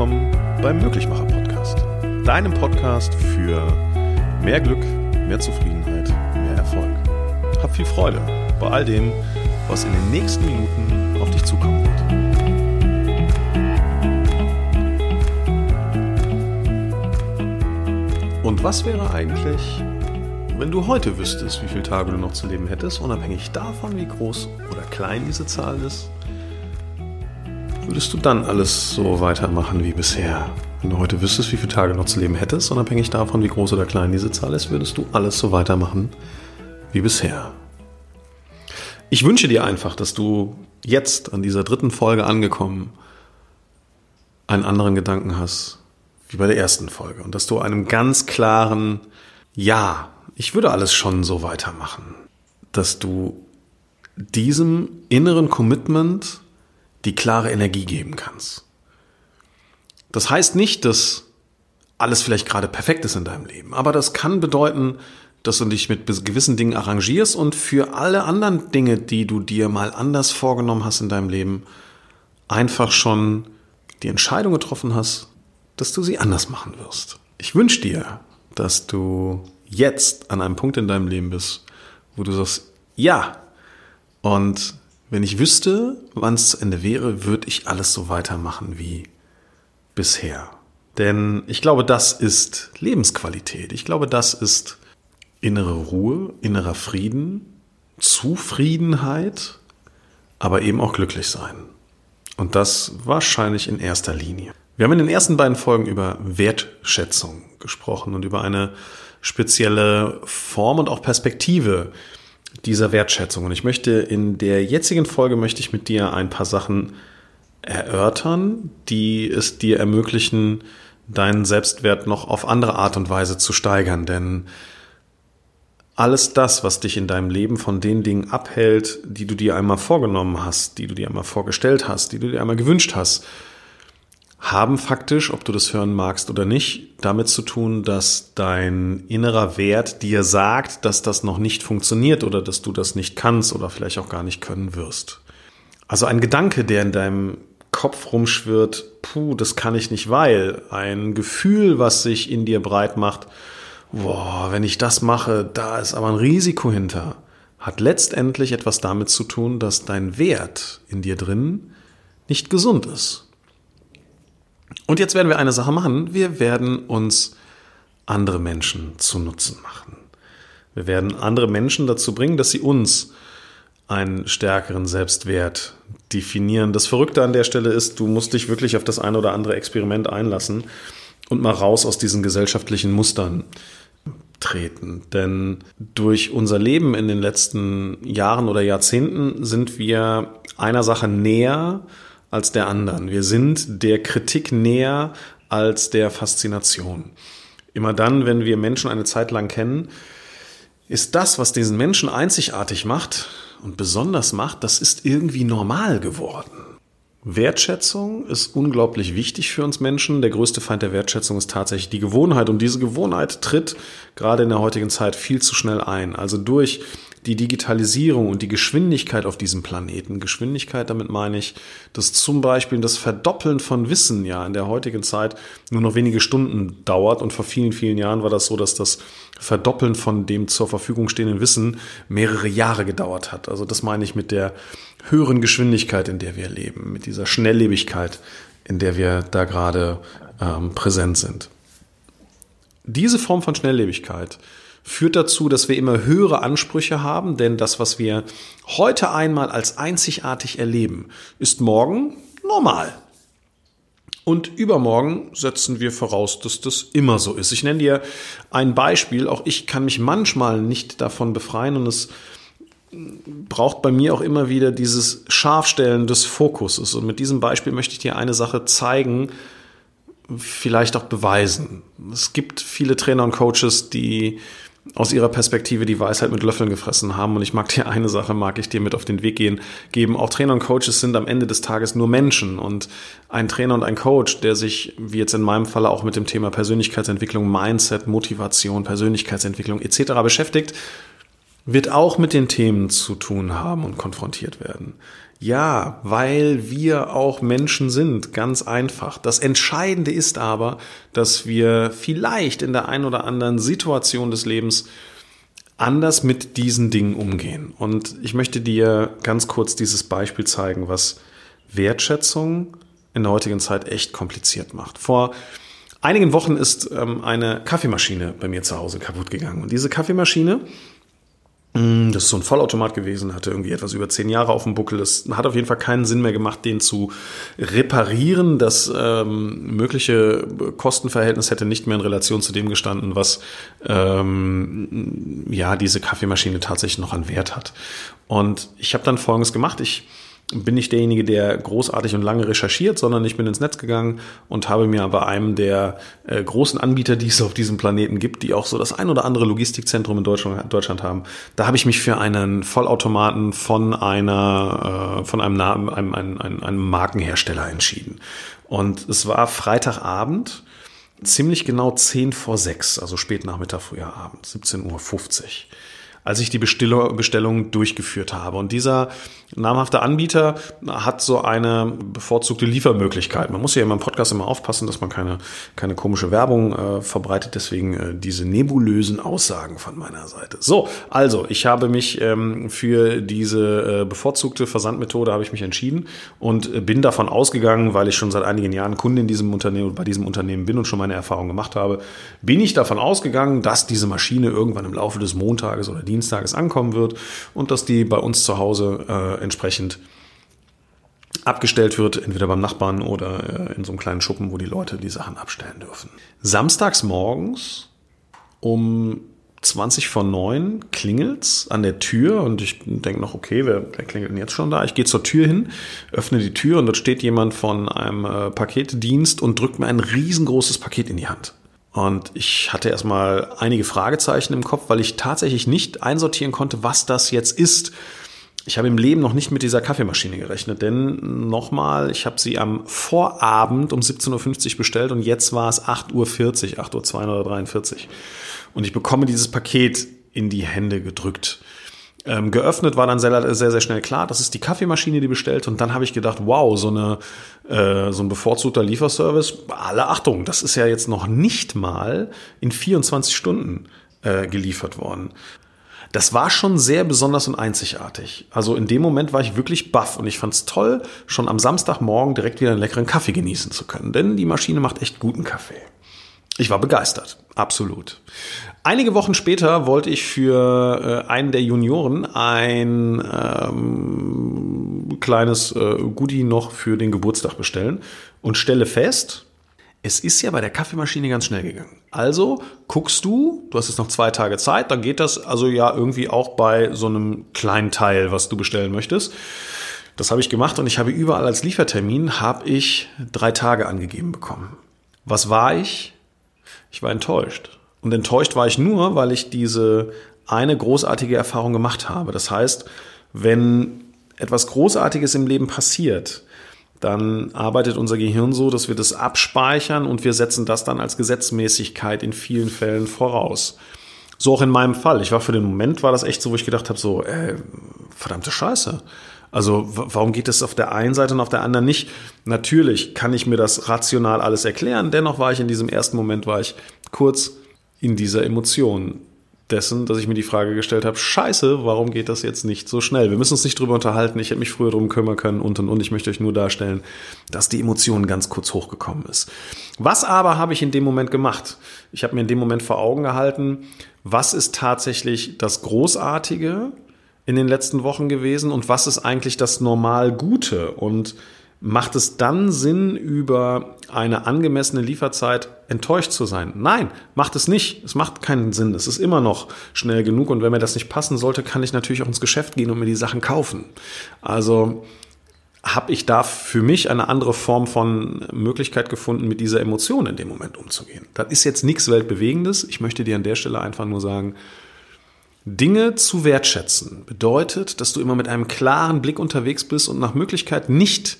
willkommen beim Möglichmacher Podcast. Deinem Podcast für mehr Glück, mehr Zufriedenheit, mehr Erfolg. Hab viel Freude bei all dem, was in den nächsten Minuten auf dich zukommen wird. Und was wäre eigentlich, wenn du heute wüsstest, wie viele Tage du noch zu leben hättest, unabhängig davon, wie groß oder klein diese Zahl ist? Würdest du dann alles so weitermachen wie bisher? Wenn du heute wüsstest, wie viele Tage noch zu leben hättest, unabhängig davon, wie groß oder klein diese Zahl ist, würdest du alles so weitermachen wie bisher. Ich wünsche dir einfach, dass du jetzt an dieser dritten Folge angekommen einen anderen Gedanken hast wie bei der ersten Folge und dass du einem ganz klaren Ja ich würde alles schon so weitermachen, dass du diesem inneren Commitment die klare Energie geben kannst. Das heißt nicht, dass alles vielleicht gerade perfekt ist in deinem Leben, aber das kann bedeuten, dass du dich mit gewissen Dingen arrangierst und für alle anderen Dinge, die du dir mal anders vorgenommen hast in deinem Leben, einfach schon die Entscheidung getroffen hast, dass du sie anders machen wirst. Ich wünsche dir, dass du jetzt an einem Punkt in deinem Leben bist, wo du sagst, ja, und wenn ich wüsste, wann es zu Ende wäre, würde ich alles so weitermachen wie bisher. Denn ich glaube, das ist Lebensqualität. Ich glaube, das ist innere Ruhe, innerer Frieden, Zufriedenheit, aber eben auch glücklich sein. Und das wahrscheinlich in erster Linie. Wir haben in den ersten beiden Folgen über Wertschätzung gesprochen und über eine spezielle Form und auch Perspektive dieser Wertschätzung. Und ich möchte in der jetzigen Folge möchte ich mit dir ein paar Sachen erörtern, die es dir ermöglichen, deinen Selbstwert noch auf andere Art und Weise zu steigern. Denn alles das, was dich in deinem Leben von den Dingen abhält, die du dir einmal vorgenommen hast, die du dir einmal vorgestellt hast, die du dir einmal gewünscht hast, haben faktisch, ob du das hören magst oder nicht, damit zu tun, dass dein innerer Wert dir sagt, dass das noch nicht funktioniert oder dass du das nicht kannst oder vielleicht auch gar nicht können wirst. Also ein Gedanke, der in deinem Kopf rumschwirrt, puh, das kann ich nicht, weil ein Gefühl, was sich in dir breit macht, boah, wenn ich das mache, da ist aber ein Risiko hinter, hat letztendlich etwas damit zu tun, dass dein Wert in dir drin nicht gesund ist. Und jetzt werden wir eine Sache machen. Wir werden uns andere Menschen zu Nutzen machen. Wir werden andere Menschen dazu bringen, dass sie uns einen stärkeren Selbstwert definieren. Das Verrückte an der Stelle ist, du musst dich wirklich auf das eine oder andere Experiment einlassen und mal raus aus diesen gesellschaftlichen Mustern treten. Denn durch unser Leben in den letzten Jahren oder Jahrzehnten sind wir einer Sache näher, als der anderen. Wir sind der Kritik näher als der Faszination. Immer dann, wenn wir Menschen eine Zeit lang kennen, ist das, was diesen Menschen einzigartig macht und besonders macht, das ist irgendwie normal geworden. Wertschätzung ist unglaublich wichtig für uns Menschen. Der größte Feind der Wertschätzung ist tatsächlich die Gewohnheit. Und diese Gewohnheit tritt gerade in der heutigen Zeit viel zu schnell ein. Also durch die Digitalisierung und die Geschwindigkeit auf diesem Planeten. Geschwindigkeit, damit meine ich, dass zum Beispiel das Verdoppeln von Wissen ja in der heutigen Zeit nur noch wenige Stunden dauert. Und vor vielen, vielen Jahren war das so, dass das Verdoppeln von dem zur Verfügung stehenden Wissen mehrere Jahre gedauert hat. Also das meine ich mit der höheren Geschwindigkeit, in der wir leben, mit dieser Schnelllebigkeit, in der wir da gerade ähm, präsent sind. Diese Form von Schnelllebigkeit führt dazu, dass wir immer höhere Ansprüche haben, denn das, was wir heute einmal als einzigartig erleben, ist morgen normal. Und übermorgen setzen wir voraus, dass das immer so ist. Ich nenne dir ein Beispiel. Auch ich kann mich manchmal nicht davon befreien und es braucht bei mir auch immer wieder dieses Scharfstellen des Fokuses. Und mit diesem Beispiel möchte ich dir eine Sache zeigen, vielleicht auch beweisen. Es gibt viele Trainer und Coaches, die aus ihrer Perspektive die Weisheit mit Löffeln gefressen haben. Und ich mag dir eine Sache, mag ich dir mit auf den Weg gehen, geben. Auch Trainer und Coaches sind am Ende des Tages nur Menschen. Und ein Trainer und ein Coach, der sich, wie jetzt in meinem Falle auch mit dem Thema Persönlichkeitsentwicklung, Mindset, Motivation, Persönlichkeitsentwicklung etc. beschäftigt, wird auch mit den Themen zu tun haben und konfrontiert werden. Ja, weil wir auch Menschen sind, ganz einfach. Das Entscheidende ist aber, dass wir vielleicht in der einen oder anderen Situation des Lebens anders mit diesen Dingen umgehen. Und ich möchte dir ganz kurz dieses Beispiel zeigen, was Wertschätzung in der heutigen Zeit echt kompliziert macht. Vor einigen Wochen ist ähm, eine Kaffeemaschine bei mir zu Hause kaputt gegangen. Und diese Kaffeemaschine das ist so ein Vollautomat gewesen, hatte irgendwie etwas über zehn Jahre auf dem Buckel. Es hat auf jeden Fall keinen Sinn mehr gemacht, den zu reparieren. Das ähm, mögliche Kostenverhältnis hätte nicht mehr in Relation zu dem gestanden, was ähm, ja diese Kaffeemaschine tatsächlich noch an Wert hat. Und ich habe dann Folgendes gemacht. Ich bin nicht derjenige, der großartig und lange recherchiert, sondern ich bin ins Netz gegangen und habe mir bei einem der äh, großen Anbieter, die es auf diesem Planeten gibt, die auch so das ein oder andere Logistikzentrum in Deutschland, Deutschland haben, da habe ich mich für einen Vollautomaten von einer, äh, von einem, einem, einem, einem, einem Markenhersteller entschieden. Und es war Freitagabend, ziemlich genau 10 vor 6, also spät Nachmittag, früher Abend, 17.50 Uhr als ich die Bestellung durchgeführt habe. Und dieser namhafte Anbieter hat so eine bevorzugte Liefermöglichkeit. Man muss ja immer im Podcast immer aufpassen, dass man keine, keine komische Werbung äh, verbreitet. Deswegen äh, diese nebulösen Aussagen von meiner Seite. So, also ich habe mich ähm, für diese äh, bevorzugte Versandmethode habe ich mich entschieden und äh, bin davon ausgegangen, weil ich schon seit einigen Jahren Kunde in diesem Unternehmen bei diesem Unternehmen bin und schon meine Erfahrungen gemacht habe, bin ich davon ausgegangen, dass diese Maschine irgendwann im Laufe des Montages oder Dienstages ankommen wird und dass die bei uns zu Hause äh, entsprechend abgestellt wird, entweder beim Nachbarn oder äh, in so einem kleinen Schuppen, wo die Leute die Sachen abstellen dürfen. Samstags morgens um 20 vor 9 klingelt's an der Tür und ich denke noch, okay, wer, wer klingelt denn jetzt schon da? Ich gehe zur Tür hin, öffne die Tür und dort steht jemand von einem äh, Paketdienst und drückt mir ein riesengroßes Paket in die Hand. Und ich hatte erstmal einige Fragezeichen im Kopf, weil ich tatsächlich nicht einsortieren konnte, was das jetzt ist. Ich habe im Leben noch nicht mit dieser Kaffeemaschine gerechnet, denn nochmal, ich habe sie am Vorabend um 17.50 Uhr bestellt und jetzt war es 8.40 Uhr, 8.02 Uhr oder 43. Und ich bekomme dieses Paket in die Hände gedrückt. Ähm, geöffnet war dann sehr, sehr, sehr schnell klar, das ist die Kaffeemaschine, die bestellt. Und dann habe ich gedacht, wow, so, eine, äh, so ein bevorzugter Lieferservice, alle Achtung, das ist ja jetzt noch nicht mal in 24 Stunden äh, geliefert worden. Das war schon sehr besonders und einzigartig. Also in dem Moment war ich wirklich baff und ich fand es toll, schon am Samstagmorgen direkt wieder einen leckeren Kaffee genießen zu können. Denn die Maschine macht echt guten Kaffee. Ich war begeistert, absolut. Einige Wochen später wollte ich für äh, einen der Junioren ein ähm, kleines äh, Goodie noch für den Geburtstag bestellen und stelle fest, es ist ja bei der Kaffeemaschine ganz schnell gegangen. Also guckst du, du hast jetzt noch zwei Tage Zeit, dann geht das also ja irgendwie auch bei so einem kleinen Teil, was du bestellen möchtest. Das habe ich gemacht und ich habe überall als Liefertermin habe ich drei Tage angegeben bekommen. Was war ich? Ich war enttäuscht. Und enttäuscht war ich nur, weil ich diese eine großartige Erfahrung gemacht habe. Das heißt, wenn etwas Großartiges im Leben passiert, dann arbeitet unser Gehirn so, dass wir das abspeichern und wir setzen das dann als Gesetzmäßigkeit in vielen Fällen voraus. So auch in meinem Fall. Ich war für den Moment, war das echt so, wo ich gedacht habe, so, äh, verdammte Scheiße. Also warum geht es auf der einen Seite und auf der anderen nicht? Natürlich kann ich mir das rational alles erklären. Dennoch war ich in diesem ersten Moment, war ich kurz in dieser Emotion dessen, dass ich mir die Frage gestellt habe, scheiße, warum geht das jetzt nicht so schnell? Wir müssen uns nicht drüber unterhalten, ich hätte mich früher drum kümmern können und und und. Ich möchte euch nur darstellen, dass die Emotion ganz kurz hochgekommen ist. Was aber habe ich in dem Moment gemacht? Ich habe mir in dem Moment vor Augen gehalten, was ist tatsächlich das Großartige in den letzten Wochen gewesen und was ist eigentlich das normal Gute und macht es dann Sinn, über eine angemessene Lieferzeit enttäuscht zu sein? Nein, macht es nicht. Es macht keinen Sinn. Es ist immer noch schnell genug und wenn mir das nicht passen sollte, kann ich natürlich auch ins Geschäft gehen und mir die Sachen kaufen. Also habe ich da für mich eine andere Form von Möglichkeit gefunden, mit dieser Emotion in dem Moment umzugehen. Das ist jetzt nichts Weltbewegendes. Ich möchte dir an der Stelle einfach nur sagen, Dinge zu wertschätzen bedeutet, dass du immer mit einem klaren Blick unterwegs bist und nach Möglichkeit nicht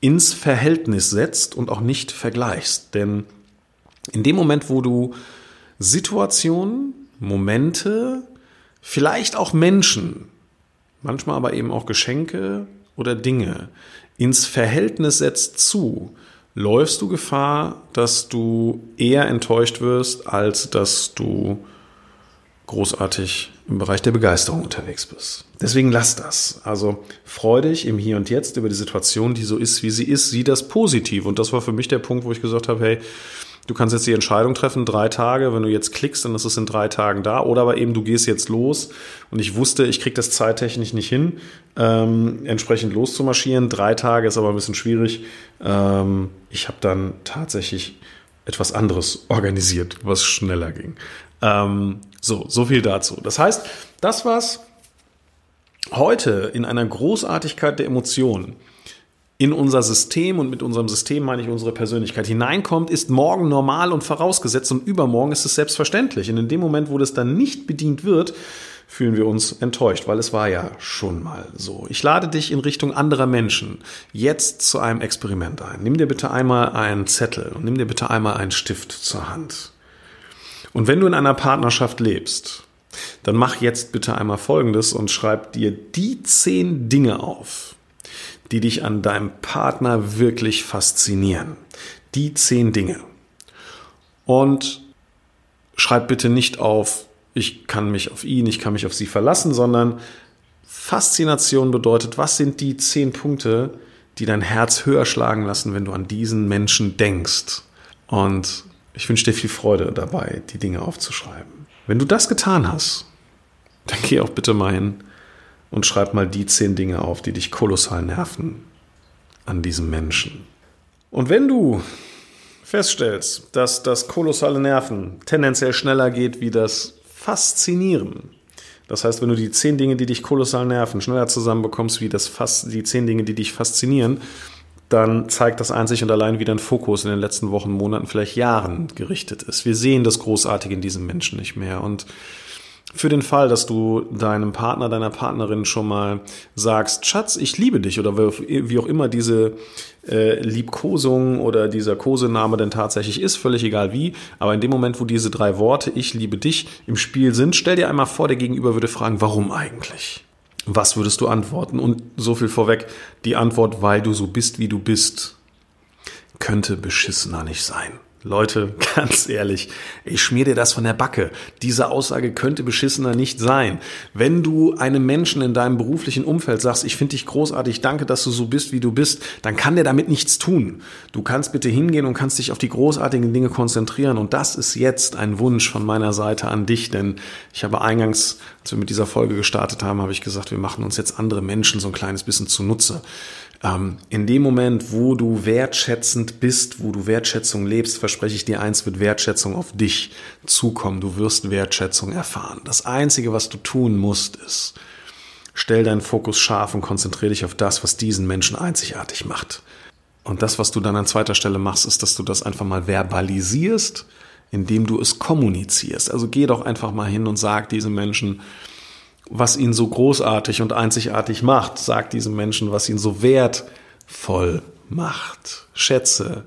ins Verhältnis setzt und auch nicht vergleichst. Denn in dem Moment, wo du Situationen, Momente vielleicht auch Menschen, manchmal aber eben auch Geschenke oder Dinge ins Verhältnis setzt zu, läufst du Gefahr, dass du eher enttäuscht wirst, als dass du großartig im Bereich der Begeisterung unterwegs bist. Deswegen lass das. Also freu dich im Hier und Jetzt über die Situation, die so ist, wie sie ist. Sieh das positiv. Und das war für mich der Punkt, wo ich gesagt habe, hey, du kannst jetzt die Entscheidung treffen, drei Tage, wenn du jetzt klickst, dann ist es in drei Tagen da. Oder aber eben, du gehst jetzt los und ich wusste, ich krieg das zeittechnisch nicht hin, ähm, entsprechend loszumarschieren. Drei Tage ist aber ein bisschen schwierig. Ähm, ich habe dann tatsächlich etwas anderes organisiert, was schneller ging. Ähm, so, so viel dazu. Das heißt, das, was heute in einer Großartigkeit der Emotionen in unser System und mit unserem System meine ich unsere Persönlichkeit hineinkommt, ist morgen normal und vorausgesetzt und übermorgen ist es selbstverständlich. Und in dem Moment, wo das dann nicht bedient wird, fühlen wir uns enttäuscht, weil es war ja schon mal so. Ich lade dich in Richtung anderer Menschen jetzt zu einem Experiment ein. Nimm dir bitte einmal einen Zettel und nimm dir bitte einmal einen Stift zur Hand. Und wenn du in einer Partnerschaft lebst, dann mach jetzt bitte einmal Folgendes und schreib dir die zehn Dinge auf, die dich an deinem Partner wirklich faszinieren. Die zehn Dinge. Und schreib bitte nicht auf, ich kann mich auf ihn, ich kann mich auf sie verlassen, sondern Faszination bedeutet, was sind die zehn Punkte, die dein Herz höher schlagen lassen, wenn du an diesen Menschen denkst. Und ich wünsche dir viel Freude dabei, die Dinge aufzuschreiben. Wenn du das getan hast, dann geh auch bitte mal hin und schreib mal die zehn Dinge auf, die dich kolossal nerven an diesem Menschen. Und wenn du feststellst, dass das kolossale Nerven tendenziell schneller geht wie das Faszinieren, das heißt, wenn du die zehn Dinge, die dich kolossal nerven, schneller zusammenbekommst wie das Fas die zehn Dinge, die dich faszinieren, dann zeigt das einzig und allein, wie dein Fokus in den letzten Wochen, Monaten, vielleicht Jahren gerichtet ist. Wir sehen das Großartige in diesem Menschen nicht mehr. Und für den Fall, dass du deinem Partner, deiner Partnerin schon mal sagst, Schatz, ich liebe dich oder wie auch immer diese äh, Liebkosung oder dieser Kosename denn tatsächlich ist, völlig egal wie, aber in dem Moment, wo diese drei Worte, ich liebe dich, im Spiel sind, stell dir einmal vor, der Gegenüber würde fragen, warum eigentlich? Was würdest du antworten? Und so viel vorweg, die Antwort, weil du so bist, wie du bist, könnte beschissener nicht sein. Leute, ganz ehrlich, ich schmier dir das von der Backe. Diese Aussage könnte beschissener nicht sein. Wenn du einem Menschen in deinem beruflichen Umfeld sagst, ich finde dich großartig, danke, dass du so bist, wie du bist, dann kann der damit nichts tun. Du kannst bitte hingehen und kannst dich auf die großartigen Dinge konzentrieren. Und das ist jetzt ein Wunsch von meiner Seite an dich, denn ich habe eingangs, als wir mit dieser Folge gestartet haben, habe ich gesagt, wir machen uns jetzt andere Menschen so ein kleines bisschen zunutze. Ähm, in dem Moment, wo du wertschätzend bist, wo du Wertschätzung lebst, verspreche ich dir eins, wird Wertschätzung auf dich zukommen. Du wirst Wertschätzung erfahren. Das Einzige, was du tun musst, ist, stell deinen Fokus scharf und konzentriere dich auf das, was diesen Menschen einzigartig macht. Und das, was du dann an zweiter Stelle machst, ist, dass du das einfach mal verbalisierst, indem du es kommunizierst. Also geh doch einfach mal hin und sag diesem Menschen, was ihn so großartig und einzigartig macht. Sag diesem Menschen, was ihn so wertvoll macht. Schätze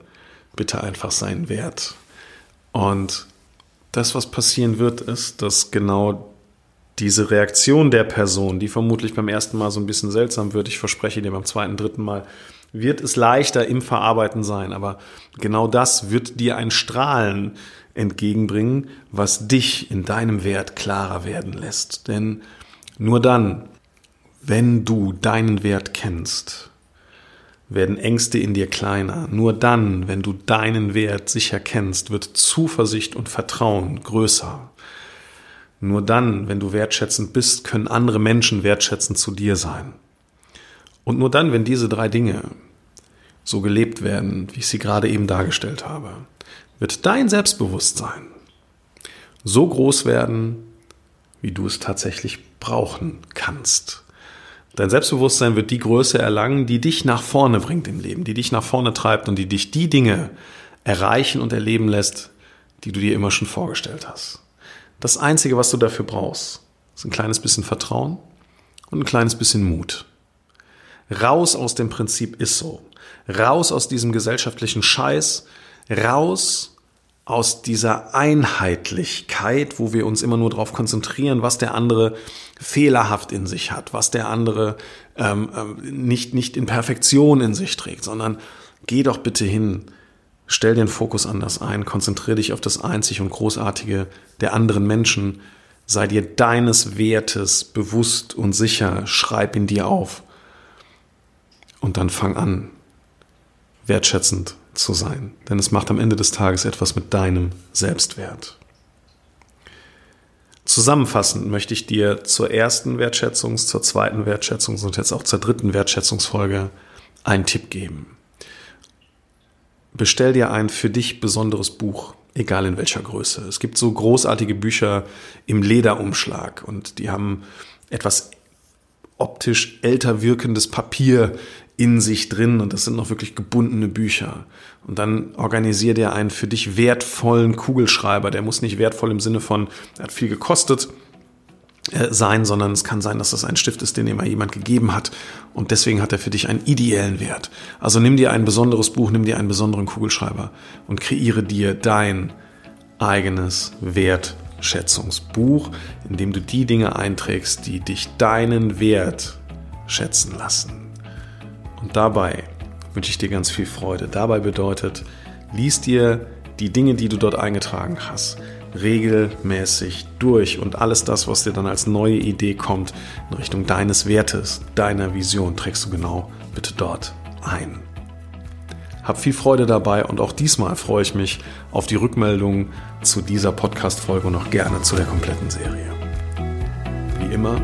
bitte einfach seinen Wert. Und das, was passieren wird, ist, dass genau diese Reaktion der Person, die vermutlich beim ersten Mal so ein bisschen seltsam wird, ich verspreche dir beim zweiten, dritten Mal, wird es leichter im Verarbeiten sein. Aber genau das wird dir ein Strahlen entgegenbringen, was dich in deinem Wert klarer werden lässt. Denn nur dann, wenn du deinen Wert kennst, werden Ängste in dir kleiner. Nur dann, wenn du deinen Wert sicher kennst, wird Zuversicht und Vertrauen größer. Nur dann, wenn du wertschätzend bist, können andere Menschen wertschätzend zu dir sein. Und nur dann, wenn diese drei Dinge so gelebt werden, wie ich sie gerade eben dargestellt habe, wird dein Selbstbewusstsein so groß werden, wie du es tatsächlich brauchen kannst. Dein Selbstbewusstsein wird die Größe erlangen, die dich nach vorne bringt im Leben, die dich nach vorne treibt und die dich die Dinge erreichen und erleben lässt, die du dir immer schon vorgestellt hast. Das Einzige, was du dafür brauchst, ist ein kleines bisschen Vertrauen und ein kleines bisschen Mut. Raus aus dem Prinzip ist so. Raus aus diesem gesellschaftlichen Scheiß. Raus aus dieser Einheitlichkeit, wo wir uns immer nur darauf konzentrieren, was der andere fehlerhaft in sich hat, was der andere ähm, ähm, nicht, nicht in Perfektion in sich trägt, sondern geh doch bitte hin, stell den Fokus anders ein, konzentriere dich auf das Einzig und Großartige der anderen Menschen, sei dir deines Wertes bewusst und sicher, schreib ihn dir auf und dann fang an, wertschätzend zu sein. Denn es macht am Ende des Tages etwas mit deinem Selbstwert. Zusammenfassend möchte ich dir zur ersten Wertschätzungs-, zur zweiten Wertschätzungs- und jetzt auch zur dritten Wertschätzungsfolge einen Tipp geben. Bestell dir ein für dich besonderes Buch, egal in welcher Größe. Es gibt so großartige Bücher im Lederumschlag und die haben etwas optisch älter wirkendes Papier in sich drin und das sind noch wirklich gebundene Bücher. Und dann organisier dir einen für dich wertvollen Kugelschreiber. Der muss nicht wertvoll im Sinne von, er hat viel gekostet äh, sein, sondern es kann sein, dass das ein Stift ist, den mal jemand gegeben hat und deswegen hat er für dich einen ideellen Wert. Also nimm dir ein besonderes Buch, nimm dir einen besonderen Kugelschreiber und kreiere dir dein eigenes Wertschätzungsbuch, in dem du die Dinge einträgst, die dich deinen Wert schätzen lassen. Und dabei wünsche ich dir ganz viel Freude. Dabei bedeutet, lies dir die Dinge, die du dort eingetragen hast, regelmäßig durch und alles das, was dir dann als neue Idee kommt, in Richtung deines Wertes, deiner Vision, trägst du genau bitte dort ein. Hab viel Freude dabei und auch diesmal freue ich mich auf die Rückmeldung zu dieser Podcast-Folge und auch gerne zu der kompletten Serie. Wie immer,